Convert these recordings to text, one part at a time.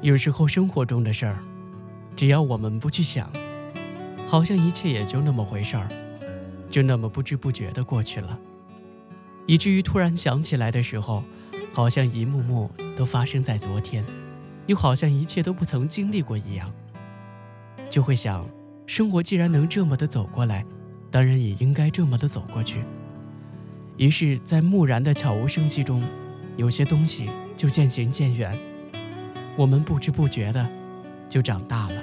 有时候生活中的事儿，只要我们不去想，好像一切也就那么回事儿，就那么不知不觉的过去了，以至于突然想起来的时候，好像一幕幕都发生在昨天，又好像一切都不曾经历过一样，就会想，生活既然能这么的走过来，当然也应该这么的走过去。于是，在木然的悄无声息中，有些东西就渐行渐远，我们不知不觉的就长大了。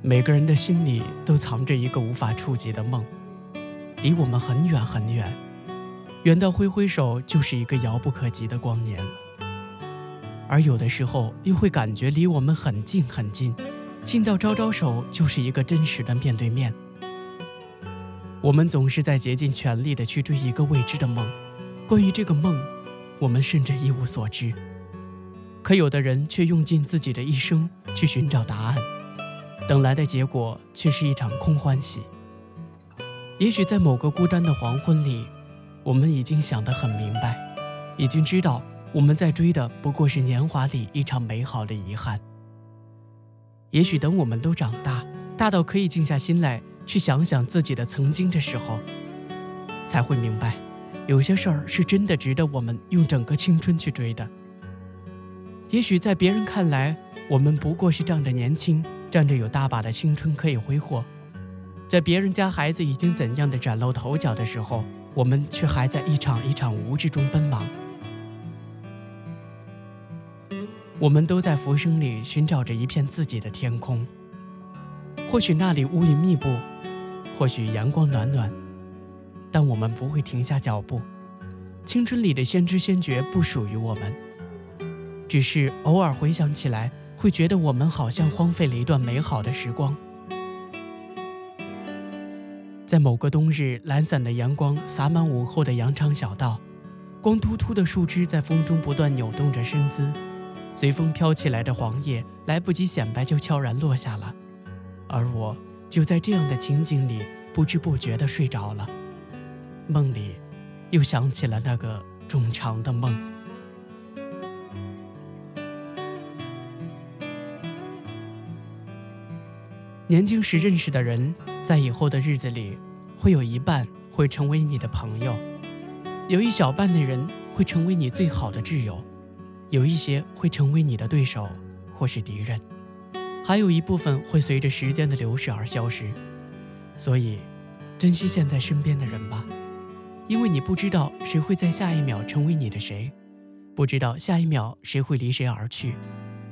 每个人的心里都藏着一个无法触及的梦，离我们很远很远，远到挥挥手就是一个遥不可及的光年。而有的时候，又会感觉离我们很近很近。近到招招手就是一个真实的面对面。我们总是在竭尽全力的去追一个未知的梦，关于这个梦，我们甚至一无所知。可有的人却用尽自己的一生去寻找答案，等来的结果却是一场空欢喜。也许在某个孤单的黄昏里，我们已经想得很明白，已经知道我们在追的不过是年华里一场美好的遗憾。也许等我们都长大，大到可以静下心来去想想自己的曾经的时候，才会明白，有些事儿是真的值得我们用整个青春去追的。也许在别人看来，我们不过是仗着年轻，仗着有大把的青春可以挥霍，在别人家孩子已经怎样的崭露头角的时候，我们却还在一场一场无知中奔忙。我们都在浮生里寻找着一片自己的天空，或许那里乌云密布，或许阳光暖暖，但我们不会停下脚步。青春里的先知先觉不属于我们，只是偶尔回想起来，会觉得我们好像荒废了一段美好的时光。在某个冬日，懒散的阳光洒满午后的羊肠小道，光秃秃的树枝在风中不断扭动着身姿。随风飘起来的黄叶，来不及显摆就悄然落下了，而我就在这样的情景里不知不觉地睡着了。梦里，又想起了那个冗长的梦。年轻时认识的人，在以后的日子里，会有一半会成为你的朋友，有一小半的人会成为你最好的挚友。有一些会成为你的对手或是敌人，还有一部分会随着时间的流逝而消失。所以，珍惜现在身边的人吧，因为你不知道谁会在下一秒成为你的谁，不知道下一秒谁会离谁而去，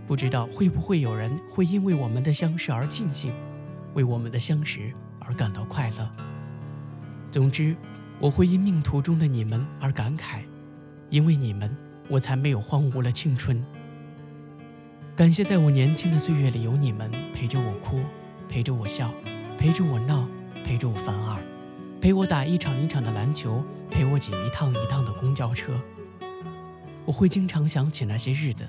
不知道会不会有人会因为我们的相识而庆幸，为我们的相识而感到快乐。总之，我会因命途中的你们而感慨，因为你们。我才没有荒芜了青春。感谢在我年轻的岁月里有你们陪着我哭，陪着我笑，陪着我闹，陪着我犯二，陪我打一场一场的篮球，陪我挤一趟一趟的公交车。我会经常想起那些日子。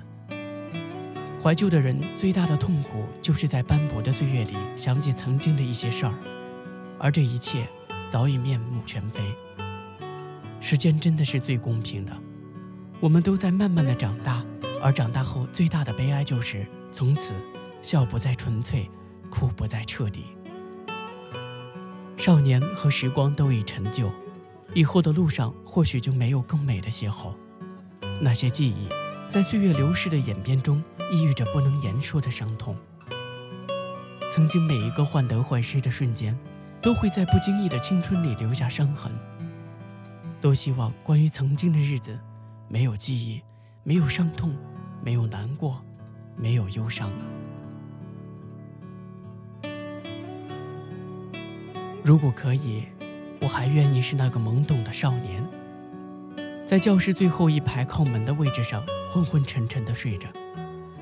怀旧的人最大的痛苦，就是在斑驳的岁月里想起曾经的一些事儿，而这一切早已面目全非。时间真的是最公平的。我们都在慢慢的长大，而长大后最大的悲哀就是从此笑不再纯粹，哭不再彻底。少年和时光都已陈旧，以后的路上或许就没有更美的邂逅。那些记忆，在岁月流逝的演变中，抑郁着不能言说的伤痛。曾经每一个患得患失的瞬间，都会在不经意的青春里留下伤痕。都希望关于曾经的日子。没有记忆，没有伤痛，没有难过，没有忧伤。如果可以，我还愿意是那个懵懂的少年，在教室最后一排靠门的位置上昏昏沉沉的睡着。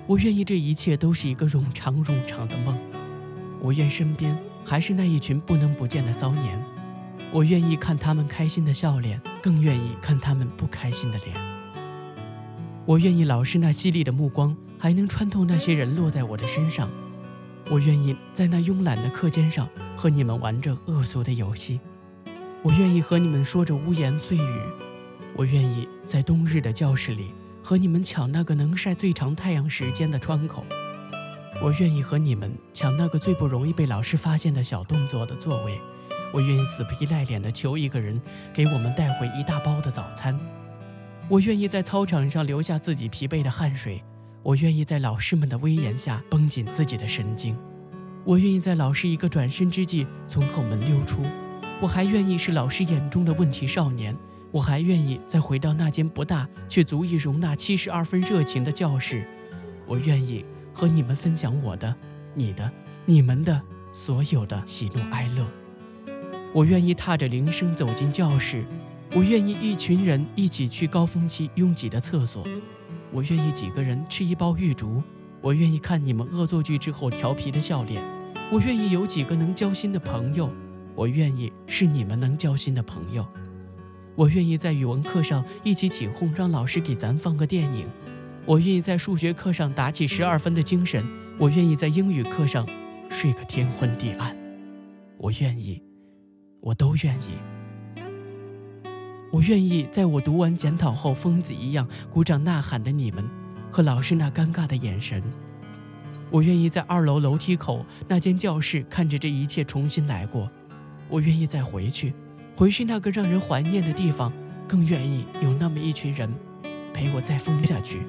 我愿意这一切都是一个冗长冗长的梦。我愿身边还是那一群不能不见的骚年。我愿意看他们开心的笑脸，更愿意看他们不开心的脸。我愿意老师那犀利的目光还能穿透那些人落在我的身上，我愿意在那慵懒的课间上和你们玩着恶俗的游戏，我愿意和你们说着污言碎语，我愿意在冬日的教室里和你们抢那个能晒最长太阳时间的窗口，我愿意和你们抢那个最不容易被老师发现的小动作的座位，我愿意死皮赖脸地求一个人给我们带回一大包的早餐，我愿意在操场上留下自己疲惫的汗水，我愿意在老师们的威严下绷紧自己的神经，我愿意在老师一个转身之际从后门溜出。我还愿意是老师眼中的问题少年，我还愿意再回到那间不大却足以容纳七十二分热情的教室，我愿意和你们分享我的、你的、你们的所有的喜怒哀乐。我愿意踏着铃声走进教室，我愿意一群人一起去高峰期拥挤的厕所，我愿意几个人吃一包玉竹，我愿意看你们恶作剧之后调皮的笑脸，我愿意有几个能交心的朋友。我愿意是你们能交心的朋友，我愿意在语文课上一起起哄，让老师给咱放个电影；我愿意在数学课上打起十二分的精神；我愿意在英语课上睡个天昏地暗；我愿意，我都愿意。我愿意在我读完检讨后，疯子一样鼓掌呐喊的你们，和老师那尴尬的眼神；我愿意在二楼楼梯口那间教室，看着这一切重新来过。我愿意再回去，回去那个让人怀念的地方，更愿意有那么一群人陪我再疯下去。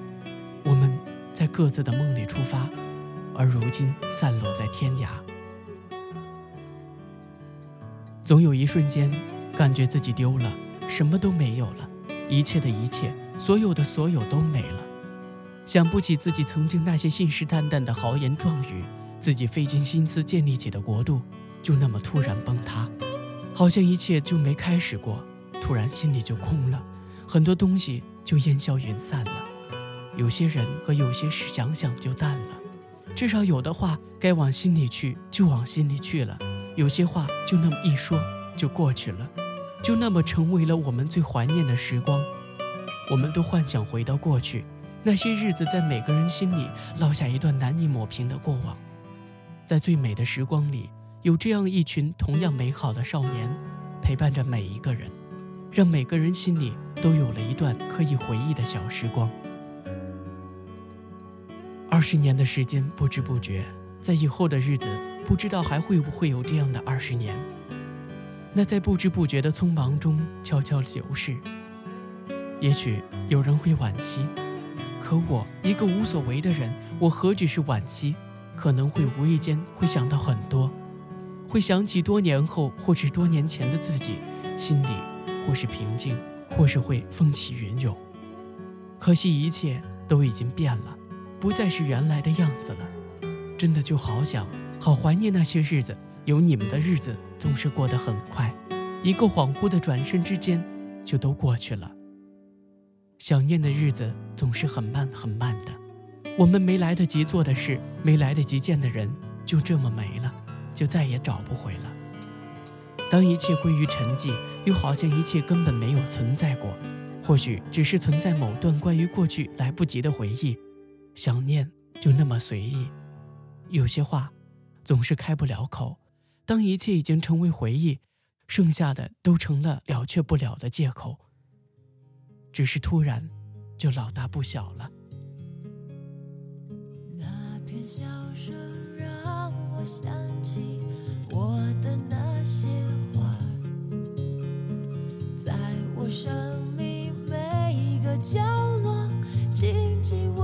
我们在各自的梦里出发，而如今散落在天涯。总有一瞬间，感觉自己丢了，什么都没有了，一切的一切，所有的所有都没了。想不起自己曾经那些信誓旦旦的豪言壮语，自己费尽心思建立起的国度。就那么突然崩塌，好像一切就没开始过，突然心里就空了，很多东西就烟消云散了，有些人和有些事想想就淡了，至少有的话该往心里去就往心里去了，有些话就那么一说就过去了，就那么成为了我们最怀念的时光。我们都幻想回到过去，那些日子在每个人心里烙下一段难以抹平的过往，在最美的时光里。有这样一群同样美好的少年，陪伴着每一个人，让每个人心里都有了一段可以回忆的小时光。二十年的时间不知不觉，在以后的日子，不知道还会不会有这样的二十年。那在不知不觉的匆忙中悄悄流逝。也许有人会惋惜，可我一个无所谓的人，我何止是惋惜，可能会无意间会想到很多。会想起多年后，或是多年前的自己，心里或是平静，或是会风起云涌。可惜一切都已经变了，不再是原来的样子了。真的就好想，好怀念那些日子。有你们的日子总是过得很快，一个恍惚的转身之间，就都过去了。想念的日子总是很慢很慢的，我们没来得及做的事，没来得及见的人，就这么没了。就再也找不回了。当一切归于沉寂，又好像一切根本没有存在过。或许只是存在某段关于过去来不及的回忆。想念就那么随意，有些话总是开不了口。当一切已经成为回忆，剩下的都成了了却不了的借口。只是突然，就老大不小了。那片笑声让我想。我的那些花，在我生命每一个角落，静静